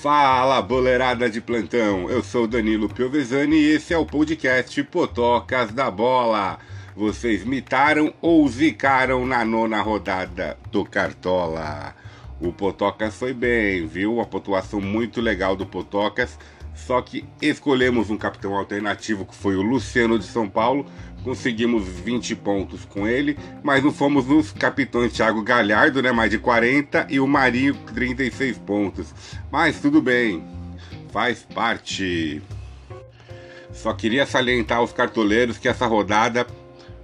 Fala, boleirada de plantão! Eu sou Danilo Piovesani e esse é o podcast Potocas da Bola. Vocês mitaram ou zicaram na nona rodada do Cartola? O Potocas foi bem, viu? Uma pontuação muito legal do Potocas. Só que escolhemos um capitão alternativo que foi o Luciano de São Paulo. Conseguimos 20 pontos com ele, mas não fomos nos capitões Thiago Galhardo, né? Mais de 40 e o Marinho 36 pontos. Mas tudo bem, faz parte. Só queria salientar aos cartoleiros que essa rodada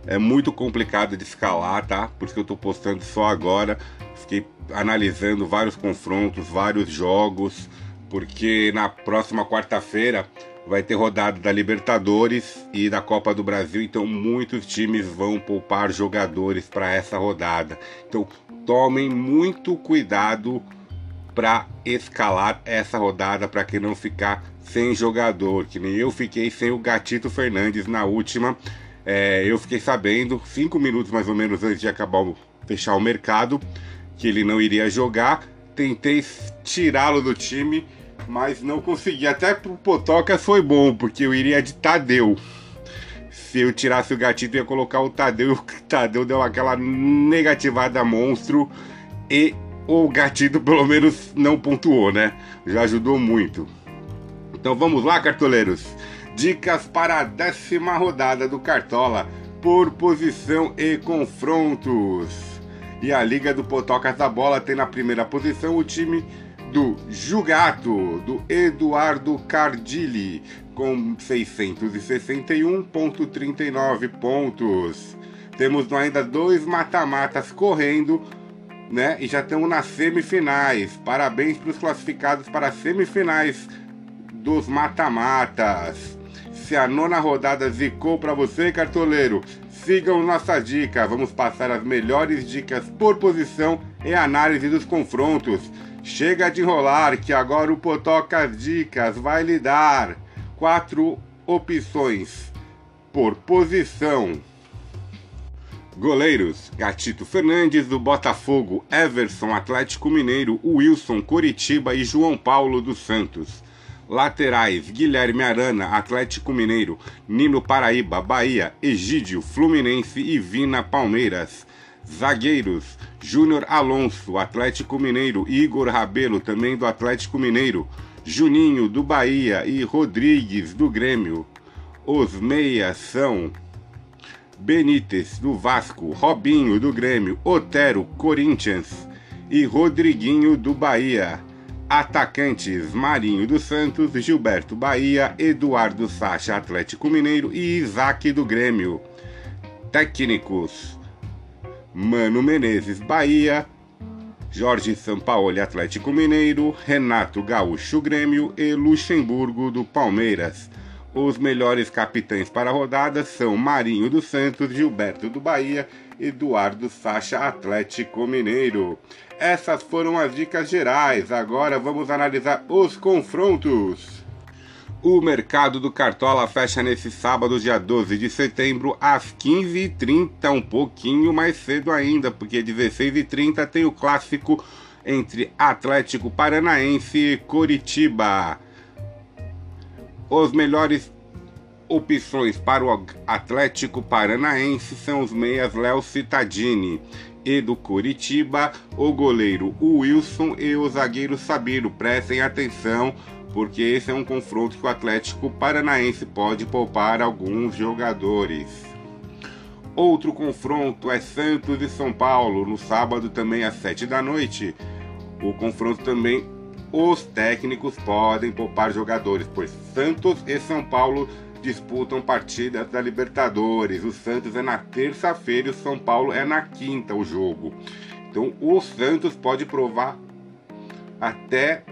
é muito complicada de escalar, tá? Por isso que eu tô postando só agora. Fiquei analisando vários confrontos, vários jogos porque na próxima quarta-feira vai ter rodada da Libertadores e da Copa do Brasil, então muitos times vão poupar jogadores para essa rodada. Então tomem muito cuidado para escalar essa rodada para que não ficar sem jogador, que nem eu fiquei sem o Gatito Fernandes na última. É, eu fiquei sabendo cinco minutos mais ou menos antes de acabar fechar o mercado que ele não iria jogar. Tentei tirá-lo do time mas não consegui. Até pro Potocas foi bom, porque eu iria de Tadeu. Se eu tirasse o gatito, eu ia colocar o Tadeu. O Tadeu deu aquela negativada monstro. E o gatito, pelo menos, não pontuou, né? Já ajudou muito. Então vamos lá, cartoleiros. Dicas para a décima rodada do Cartola por posição e confrontos. E a Liga do Potocas da Bola tem na primeira posição o time do Jugato, do Eduardo Cardilli, com 661,39 pontos. Temos ainda dois mata-matas correndo, né? E já estamos nas semifinais. Parabéns para os classificados para as semifinais dos mata-matas. Se a nona rodada zicou para você, cartoleiro, sigam nossa dica. Vamos passar as melhores dicas por posição e análise dos confrontos. Chega de enrolar que agora o Potocas Dicas vai lhe dar quatro opções por posição. Goleiros: Gatito Fernandes do Botafogo, Everson Atlético Mineiro, Wilson Coritiba e João Paulo dos Santos. Laterais: Guilherme Arana, Atlético Mineiro, Nino Paraíba, Bahia, Egídio, Fluminense e Vina Palmeiras. Zagueiros: Júnior Alonso, Atlético Mineiro, Igor Rabelo, também do Atlético Mineiro, Juninho do Bahia e Rodrigues do Grêmio. Os meias são Benítez do Vasco, Robinho do Grêmio, Otero Corinthians e Rodriguinho do Bahia. Atacantes Marinho dos Santos, Gilberto Bahia, Eduardo Sacha Atlético Mineiro e Isaac do Grêmio. Técnicos Mano Menezes, Bahia, Jorge Sampaoli, Atlético Mineiro, Renato Gaúcho, Grêmio e Luxemburgo do Palmeiras. Os melhores capitães para a rodada são Marinho dos Santos, Gilberto do Bahia, Eduardo Sacha, Atlético Mineiro. Essas foram as dicas gerais. Agora vamos analisar os confrontos. O mercado do Cartola fecha nesse sábado, dia 12 de setembro, às 15h30, um pouquinho mais cedo ainda, porque 16h30 tem o clássico entre Atlético Paranaense e Coritiba. Os melhores opções para o Atlético Paranaense são os meias Léo Cittadini e do Coritiba, o goleiro Wilson e o zagueiro Sabino. Prestem atenção porque esse é um confronto que o Atlético Paranaense pode poupar alguns jogadores. Outro confronto é Santos e São Paulo, no sábado também às 7 da noite. O confronto também os técnicos podem poupar jogadores, pois Santos e São Paulo disputam partidas da Libertadores. O Santos é na terça-feira e o São Paulo é na quinta o jogo. Então o Santos pode provar até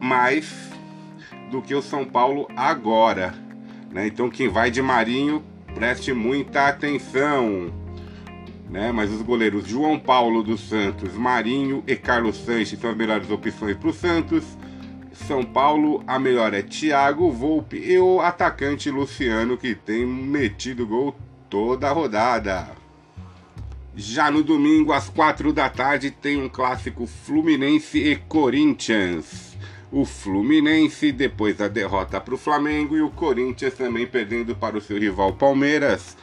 mais do que o São Paulo agora. Né? Então quem vai de Marinho, preste muita atenção. Né? Mas os goleiros João Paulo dos Santos, Marinho e Carlos Sanches são as melhores opções para o Santos. São Paulo, a melhor é Thiago Volpe e o atacante Luciano, que tem metido gol toda a rodada. Já no domingo, às quatro da tarde, tem um clássico Fluminense e Corinthians. O Fluminense depois da derrota para o Flamengo e o Corinthians também perdendo para o seu rival Palmeiras.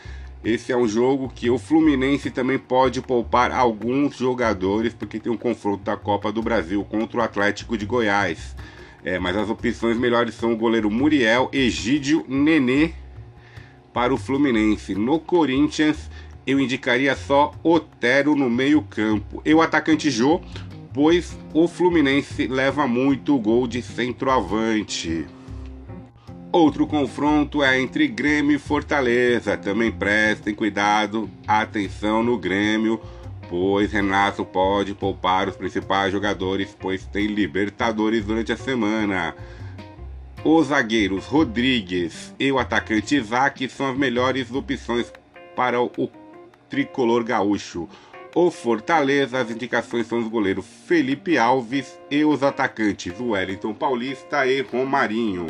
Esse é um jogo que o Fluminense também pode poupar alguns jogadores, porque tem um confronto da Copa do Brasil contra o Atlético de Goiás. É, mas as opções melhores são o goleiro Muriel, Egídio, Nenê para o Fluminense. No Corinthians, eu indicaria só Otero no meio-campo. E o atacante Jô, pois o Fluminense leva muito gol de centroavante. Outro confronto é entre Grêmio e Fortaleza. Também prestem cuidado, atenção no Grêmio, pois Renato pode poupar os principais jogadores, pois tem Libertadores durante a semana. Os zagueiros Rodrigues e o atacante Isaac são as melhores opções para o tricolor gaúcho. O Fortaleza, as indicações são os goleiros Felipe Alves e os atacantes Wellington Paulista e Romarinho.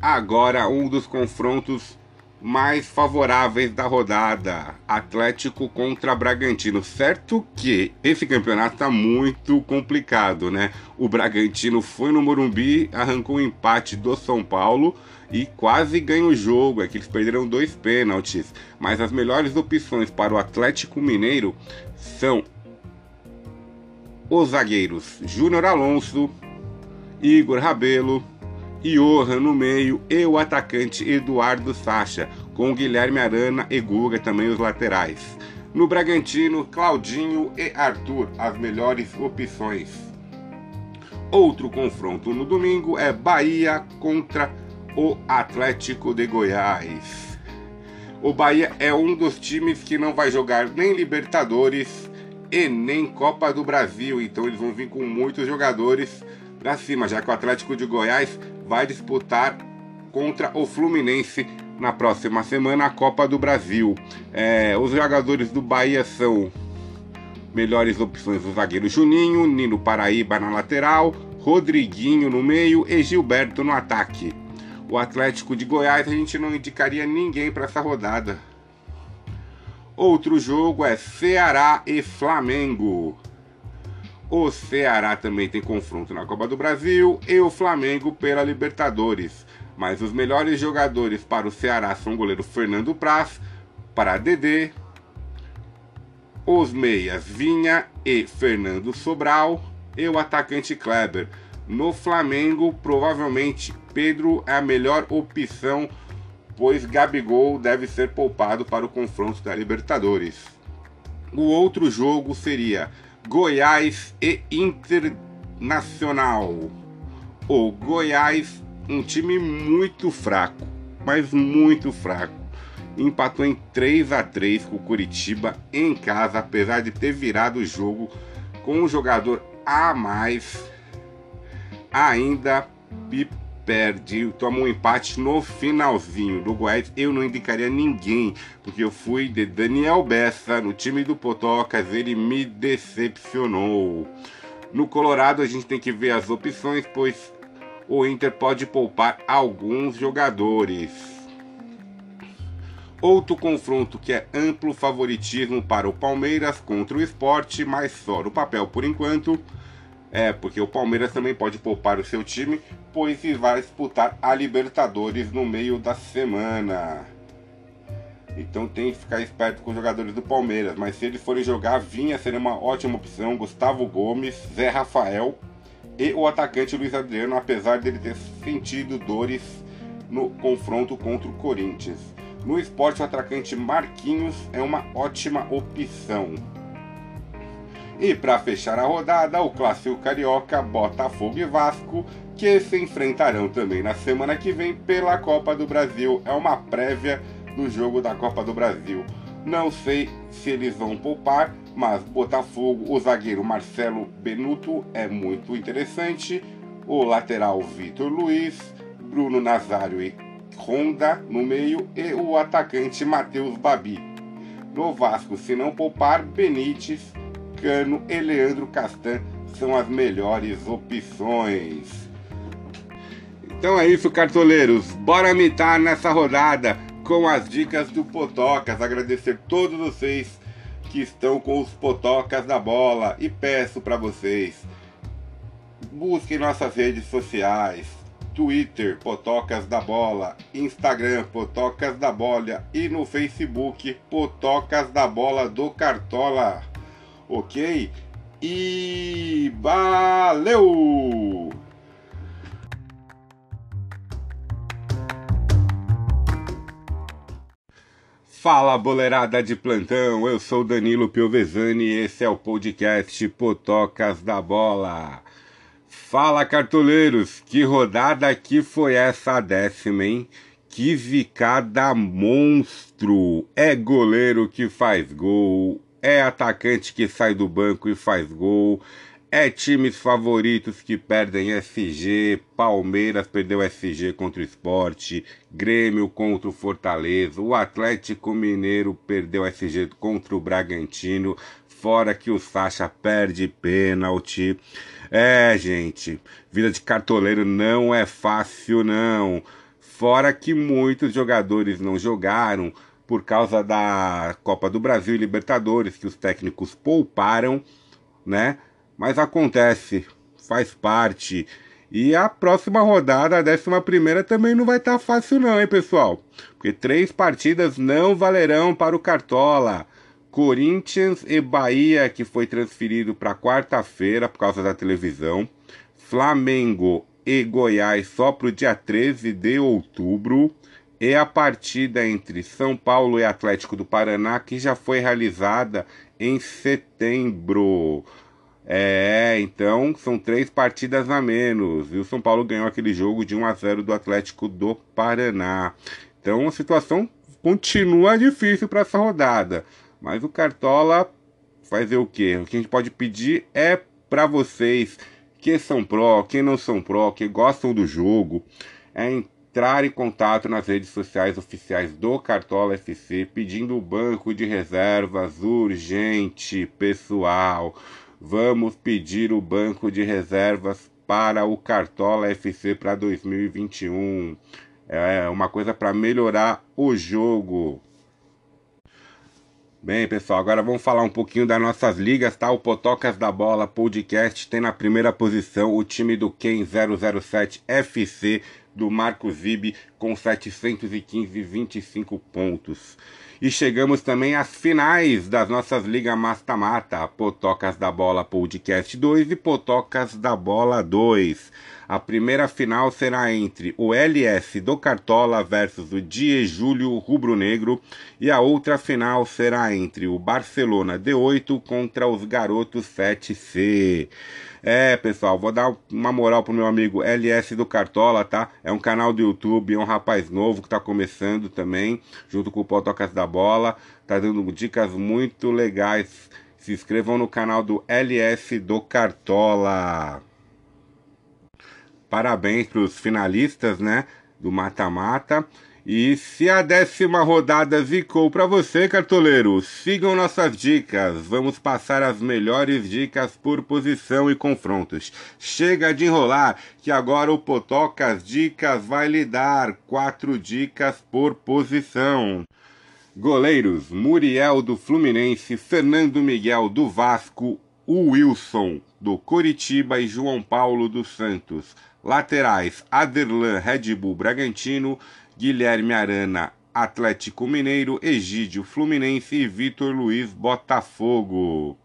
Agora, um dos confrontos mais favoráveis da rodada: Atlético contra Bragantino. Certo que esse campeonato está muito complicado, né? O Bragantino foi no Morumbi, arrancou um empate do São Paulo e quase ganha o jogo. É que eles perderam dois pênaltis. Mas as melhores opções para o Atlético Mineiro são os zagueiros Júnior Alonso, Igor Rabelo. Johan no meio e o atacante Eduardo Sacha, com Guilherme Arana e Guga também os laterais. No Bragantino, Claudinho e Arthur, as melhores opções. Outro confronto no domingo é Bahia contra o Atlético de Goiás. O Bahia é um dos times que não vai jogar nem Libertadores e nem Copa do Brasil, então eles vão vir com muitos jogadores para cima, já que o Atlético de Goiás vai disputar contra o Fluminense na próxima semana a Copa do Brasil. É, os jogadores do Bahia são melhores opções o zagueiro Juninho, Nino Paraíba na lateral, Rodriguinho no meio e Gilberto no ataque. O Atlético de Goiás a gente não indicaria ninguém para essa rodada. Outro jogo é Ceará e Flamengo. O Ceará também tem confronto na Copa do Brasil e o Flamengo pela Libertadores. Mas os melhores jogadores para o Ceará são o goleiro Fernando Praz, para Dedê, os meias Vinha e Fernando Sobral e o atacante Kleber. No Flamengo, provavelmente Pedro é a melhor opção, pois Gabigol deve ser poupado para o confronto da Libertadores. O outro jogo seria Goiás e Internacional. O Goiás, um time muito fraco, mas muito fraco. Empatou em 3 a 3 com o Curitiba em casa, apesar de ter virado o jogo com um jogador a mais. Ainda perde, toma um empate no finalzinho do Goiás. Eu não indicaria ninguém, porque eu fui de Daniel Bessa no time do Potocas, ele me decepcionou. No Colorado a gente tem que ver as opções, pois o Inter pode poupar alguns jogadores. Outro confronto que é amplo favoritismo para o Palmeiras contra o esporte, mas só no papel por enquanto é, porque o Palmeiras também pode poupar o seu time, pois vai disputar a Libertadores no meio da semana. Então tem que ficar esperto com os jogadores do Palmeiras. Mas se eles forem jogar, Vinha seria uma ótima opção. Gustavo Gomes, Zé Rafael e o atacante Luiz Adriano, apesar dele ter sentido dores no confronto contra o Corinthians. No esporte, o atacante Marquinhos é uma ótima opção. E para fechar a rodada, o clássico carioca Botafogo e Vasco, que se enfrentarão também na semana que vem pela Copa do Brasil. É uma prévia do jogo da Copa do Brasil. Não sei se eles vão poupar, mas Botafogo, o zagueiro Marcelo Benuto é muito interessante. O lateral Vitor Luiz, Bruno Nazário e Honda no meio e o atacante Matheus Babi. No Vasco, se não poupar, Benítez Cano e Leandro Castan são as melhores opções. Então é isso, cartoleiros. Bora mitar nessa rodada com as dicas do Potocas. Agradecer todos vocês que estão com os Potocas da bola e peço para vocês busquem nossas redes sociais, Twitter, Potocas da Bola, Instagram, Potocas da Bola e no Facebook, Potocas da Bola do Cartola. Ok? E valeu! Fala boleirada de plantão, eu sou Danilo Piovesani e esse é o podcast Potocas da Bola. Fala cartoleiros, que rodada que foi essa décima, hein? Que zicada monstro! É goleiro que faz gol, é atacante que sai do banco e faz gol, é times favoritos que perdem SG, Palmeiras perdeu SG contra o Esporte, Grêmio contra o Fortaleza, o Atlético Mineiro perdeu SG contra o Bragantino, fora que o Sacha perde pênalti. É, gente, vida de cartoleiro não é fácil não. Fora que muitos jogadores não jogaram por causa da Copa do Brasil e Libertadores, que os técnicos pouparam, né? Mas acontece, faz parte. E a próxima rodada, a décima primeira, também não vai estar tá fácil não, hein, pessoal? Porque três partidas não valerão para o Cartola. Corinthians e Bahia, que foi transferido para quarta-feira por causa da televisão. Flamengo e Goiás só para o dia 13 de outubro. E a partida entre São Paulo e Atlético do Paraná, que já foi realizada em setembro. É, então são três partidas a menos. E o São Paulo ganhou aquele jogo de 1 a 0 do Atlético do Paraná. Então a situação continua difícil para essa rodada. Mas o Cartola fazer o quê? O que a gente pode pedir é para vocês que são pró, que não são pró, que gostam do jogo, é entrar em contato nas redes sociais oficiais do Cartola FC pedindo o banco de reservas urgente, pessoal. Vamos pedir o banco de reservas para o Cartola FC para 2021. É uma coisa para melhorar o jogo. Bem, pessoal, agora vamos falar um pouquinho das nossas ligas, tá? O Potocas da Bola Podcast tem na primeira posição o time do Ken 007 FC do Marco Zib com 715,25 pontos. E chegamos também às finais das nossas ligas mata-mata, Potocas da Bola Podcast 2 e Potocas da Bola 2. A primeira final será entre o LS do Cartola versus o Die Júlio Rubro Negro e a outra final será entre o Barcelona D8 contra os Garotos 7C. É, pessoal, vou dar uma moral pro meu amigo LS do Cartola, tá? É um canal do YouTube, é um rapaz novo que tá começando também, junto com o Potocas da Bola, tá dando dicas muito legais. Se inscrevam no canal do LS do Cartola. Parabéns pros finalistas, né? Do mata-mata. E se a décima rodada ficou para você, cartoleiro, sigam nossas dicas. Vamos passar as melhores dicas por posição e confrontos. Chega de enrolar, que agora o Potocas Dicas vai lhe dar quatro dicas por posição. Goleiros: Muriel do Fluminense, Fernando Miguel do Vasco, Wilson do Coritiba e João Paulo dos Santos. Laterais: Aderlan Red Bull Bragantino. Guilherme Arana, Atlético Mineiro, Egídio Fluminense e Vitor Luiz Botafogo.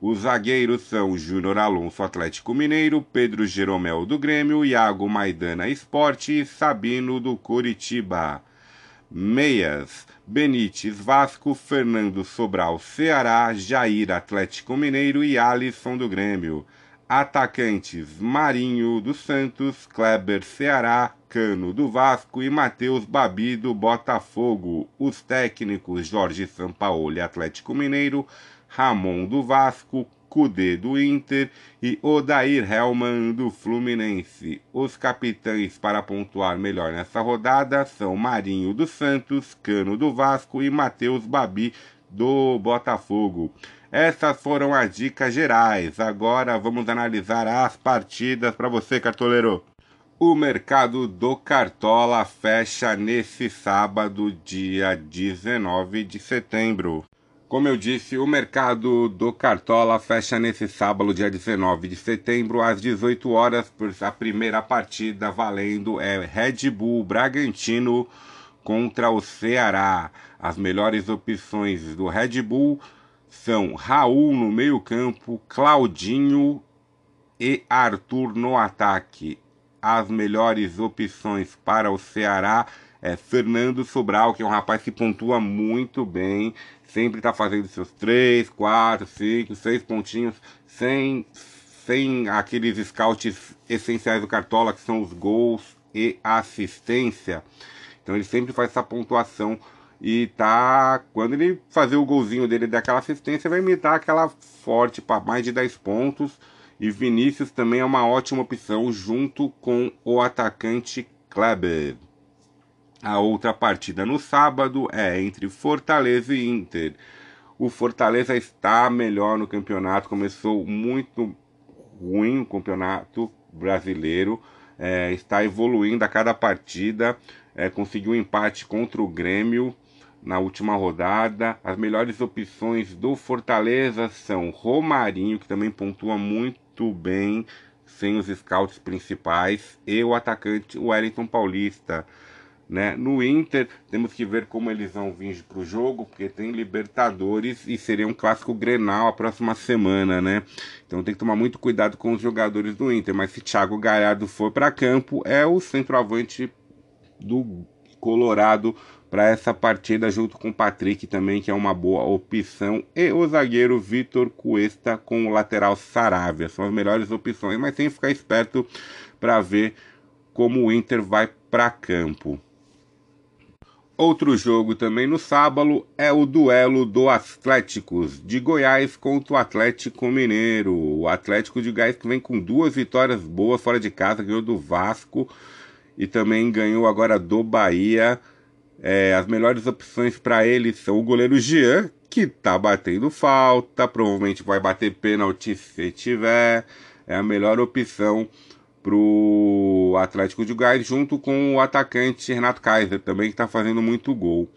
Os zagueiros são Júnior Alonso Atlético Mineiro, Pedro Jeromel do Grêmio, Iago Maidana Esporte e Sabino do Curitiba. Meias: Benítez Vasco, Fernando Sobral Ceará, Jair Atlético Mineiro e Alisson do Grêmio. Atacantes: Marinho do Santos, Kleber Ceará, Cano do Vasco e Matheus Babi do Botafogo. Os técnicos Jorge Sampaoli, Atlético Mineiro, Ramon do Vasco, Cudê do Inter e Odair Helman do Fluminense. Os capitães para pontuar melhor nessa rodada são Marinho do Santos, Cano do Vasco e Matheus Babi do Botafogo. Essas foram as dicas gerais. Agora vamos analisar as partidas para você, cartoleiro. O mercado do Cartola fecha nesse sábado, dia 19 de setembro, Como eu disse, o mercado do Cartola fecha nesse sábado, dia 19 de setembro, às 18 horas, por a primeira partida valendo é Red Bull Bragantino contra o Ceará. As melhores opções do Red Bull são Raul no meio-campo, Claudinho e Arthur no ataque. As melhores opções para o Ceará é Fernando Sobral, que é um rapaz que pontua muito bem, sempre está fazendo seus 3, 4, 5, 6 pontinhos, sem, sem aqueles scouts essenciais do Cartola, que são os gols e assistência. Então ele sempre faz essa pontuação e tá. Quando ele fazer o golzinho dele daquela assistência, vai imitar aquela forte para mais de 10 pontos. E Vinícius também é uma ótima opção junto com o atacante Kleber. A outra partida no sábado é entre Fortaleza e Inter. O Fortaleza está melhor no campeonato, começou muito ruim o campeonato brasileiro, é, está evoluindo a cada partida, é, conseguiu um empate contra o Grêmio na última rodada. As melhores opções do Fortaleza são Romarinho, que também pontua muito bem sem os scouts principais, e o atacante Wellington Paulista. Né? No Inter, temos que ver como eles vão vir para o jogo, porque tem Libertadores e seria um clássico Grenal a próxima semana, né? Então tem que tomar muito cuidado com os jogadores do Inter. Mas se Thiago Galhardo for para campo, é o centroavante do Colorado para essa partida, junto com o Patrick também, que é uma boa opção, e o zagueiro Vitor Cuesta com o lateral Saravia. São as melhores opções, mas tem que ficar esperto para ver como o Inter vai para campo. Outro jogo também no sábado é o duelo do Atléticos de Goiás contra o Atlético Mineiro. O Atlético de Goiás que vem com duas vitórias boas fora de casa, ganhou do Vasco e também ganhou agora do Bahia. É, as melhores opções para ele são o goleiro Jean, que tá batendo falta, provavelmente vai bater pênalti se tiver. É a melhor opção pro Atlético de Goiás, junto com o atacante Renato Kaiser, também que está fazendo muito gol.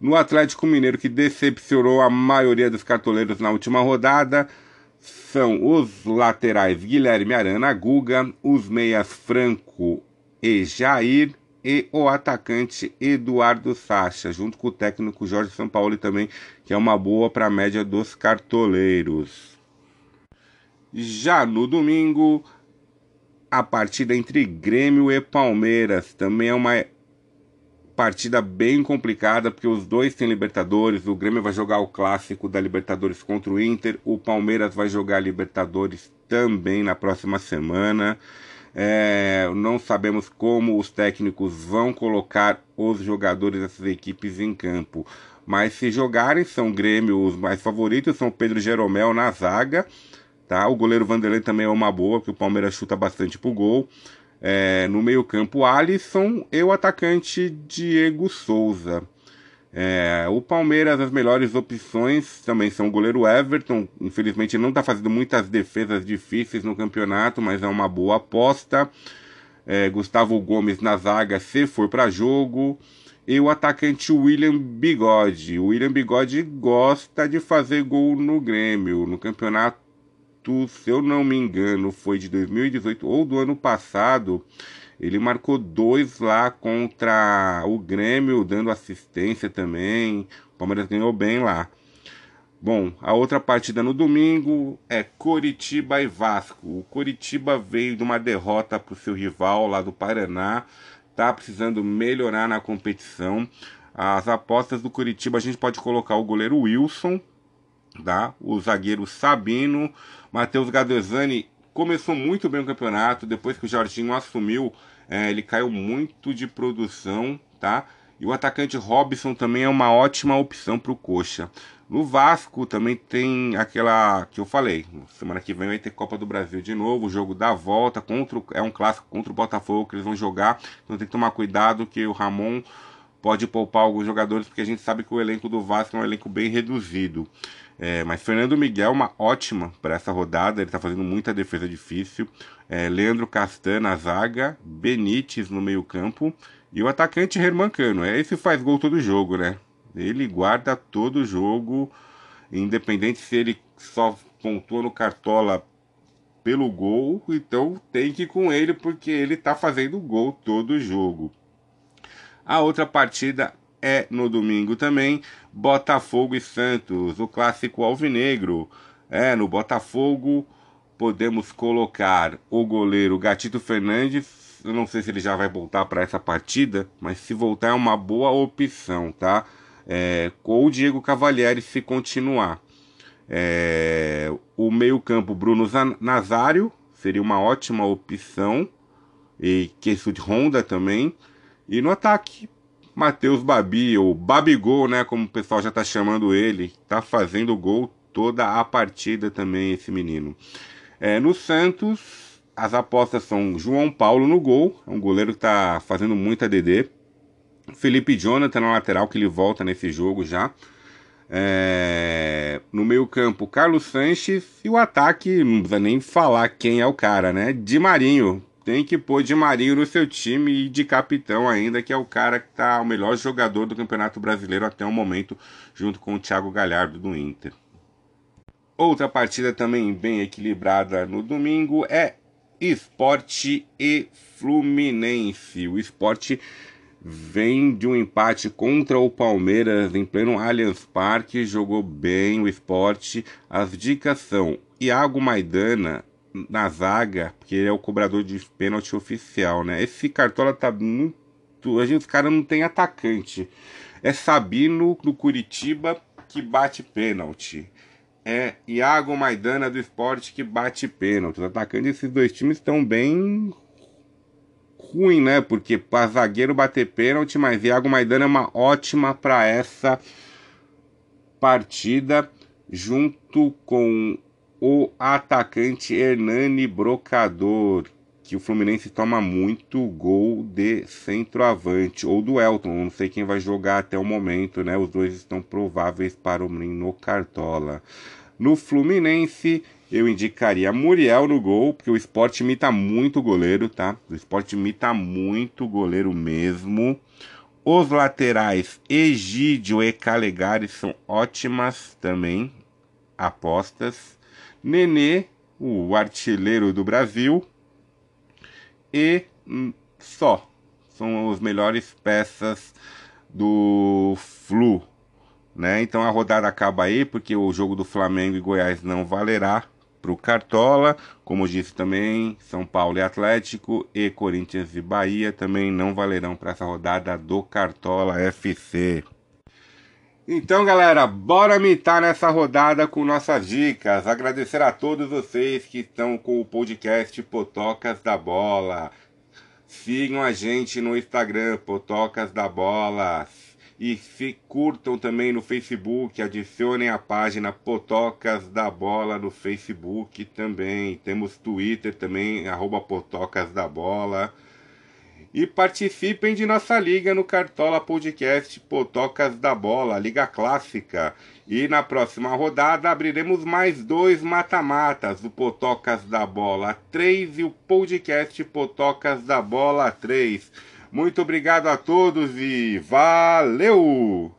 No Atlético Mineiro, que decepcionou a maioria dos cartoleiros na última rodada, são os laterais Guilherme Arana, Guga, os meias Franco e Jair e o atacante Eduardo Sacha, junto com o técnico Jorge Sampaoli também, que é uma boa para a média dos cartoleiros. Já no domingo, a partida entre Grêmio e Palmeiras. Também é uma partida bem complicada, porque os dois têm Libertadores. O Grêmio vai jogar o clássico da Libertadores contra o Inter. O Palmeiras vai jogar Libertadores também na próxima semana. É, não sabemos como os técnicos vão colocar os jogadores dessas equipes em campo. Mas se jogarem, são Grêmio os mais favoritos, são Pedro Jeromel na zaga Tá? O goleiro Vanderlei também é uma boa, porque o Palmeiras chuta bastante pro gol. É, no meio-campo, Alisson e o atacante Diego Souza. É, o Palmeiras, as melhores opções também são o goleiro Everton. Infelizmente, não está fazendo muitas defesas difíceis no campeonato, mas é uma boa aposta. É, Gustavo Gomes na zaga, se for para jogo. E o atacante William Bigode. O William Bigode gosta de fazer gol no Grêmio. No campeonato se eu não me engano, foi de 2018 ou do ano passado. Ele marcou dois lá contra o Grêmio, dando assistência também. O Palmeiras ganhou bem lá. Bom, a outra partida no domingo é Coritiba e Vasco. O Coritiba veio de uma derrota para o seu rival lá do Paraná. Tá precisando melhorar na competição. As apostas do Curitiba a gente pode colocar o goleiro Wilson, tá? o zagueiro Sabino, Matheus Gadesani começou muito bem o campeonato, depois que o Jorginho assumiu, é, ele caiu muito de produção, tá? E o atacante Robson também é uma ótima opção para o Coxa. No Vasco também tem aquela que eu falei. Semana que vem vai ter Copa do Brasil de novo, o jogo da volta contra é um clássico contra o Botafogo que eles vão jogar. Então tem que tomar cuidado que o Ramon pode poupar alguns jogadores porque a gente sabe que o elenco do Vasco é um elenco bem reduzido. É, mas Fernando Miguel é uma ótima para essa rodada, ele está fazendo muita defesa difícil. É, Leandro Castan na zaga, Benítez no meio-campo e o atacante Herman Cano. É esse faz gol todo jogo, né? Ele guarda todo jogo. Independente se ele só pontua no Cartola pelo gol, então tem que ir com ele porque ele está fazendo gol todo jogo. A outra partida é no domingo também, Botafogo e Santos, o clássico alvinegro. É, no Botafogo podemos colocar o goleiro Gatito Fernandes. Eu não sei se ele já vai voltar para essa partida, mas se voltar é uma boa opção, tá? É, ou o Diego Cavalieri se continuar. É, o meio-campo Bruno Nazário seria uma ótima opção. E de Honda também. E no ataque, Matheus Babi, ou Babigol, né? Como o pessoal já está chamando ele. Tá fazendo gol toda a partida também, esse menino. É, no Santos, as apostas são João Paulo no gol. É um goleiro que tá fazendo muita DD. Felipe Jonathan na lateral, que ele volta nesse jogo já. É, no meio campo, Carlos Sanches e o ataque, não precisa nem falar quem é o cara, né? Di Marinho. Tem que pôr Di Marinho no seu time e de capitão ainda, que é o cara que tá o melhor jogador do Campeonato Brasileiro até o momento, junto com o Thiago Galhardo do Inter. Outra partida também bem equilibrada no domingo é Esporte e Fluminense. O Esporte vem de um empate contra o Palmeiras em pleno Allianz Parque, jogou bem o esporte. As dicas são Iago Maidana na zaga, porque ele é o cobrador de pênalti oficial, né? Esse cartola tá muito. A gente, os caras não tem atacante. É Sabino do Curitiba que bate pênalti. É Iago Maidana do esporte que bate pênalti. Os atacantes desses dois times estão bem ruim, né? Porque para zagueiro bater pênalti, mas Iago Maidana é uma ótima para essa partida, junto com o atacante Hernani Brocador, que o Fluminense toma muito gol de centroavante, ou do Elton, não sei quem vai jogar até o momento, né? Os dois estão prováveis para o no Cartola. No Fluminense, eu indicaria Muriel no gol, porque o esporte imita muito goleiro, tá? O esporte imita muito goleiro mesmo. Os laterais Egídio e Calegari são ótimas também apostas. Nenê, o artilheiro do Brasil. E só. São as melhores peças do Flu. Né? Então a rodada acaba aí, porque o jogo do Flamengo e Goiás não valerá para o Cartola. Como disse também, São Paulo e Atlético e Corinthians e Bahia também não valerão para essa rodada do Cartola FC. Então, galera, bora mitar nessa rodada com nossas dicas. Agradecer a todos vocês que estão com o podcast Potocas da Bola. Sigam a gente no Instagram, Potocas da Bola. E se curtam também no Facebook, adicionem a página Potocas da Bola no Facebook também. Temos Twitter também, arroba Potocas da Bola. E participem de nossa liga no Cartola Podcast Potocas da Bola, Liga Clássica. E na próxima rodada abriremos mais dois mata-matas, o Potocas da Bola 3 e o podcast Potocas da Bola 3. Muito obrigado a todos e valeu!